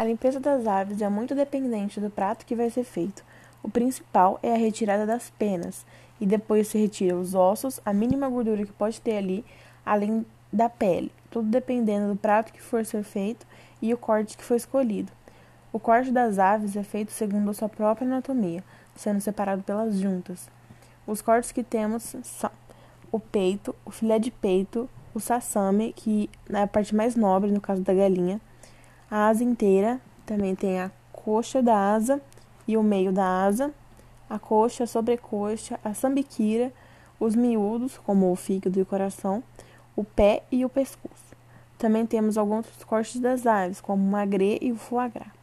A limpeza das aves é muito dependente do prato que vai ser feito. O principal é a retirada das penas, e depois se retira os ossos, a mínima gordura que pode ter ali, além da pele, tudo dependendo do prato que for ser feito e o corte que foi escolhido. O corte das aves é feito segundo a sua própria anatomia, sendo separado pelas juntas. Os cortes que temos são o peito, o filé de peito, o sassame, que é a parte mais nobre no caso da galinha, a asa inteira, também tem a coxa da asa e o meio da asa, a coxa, a sobrecoxa, a sambiquira, os miúdos, como o fígado e o coração, o pé e o pescoço. Também temos alguns cortes das aves, como o magre e o foie gras.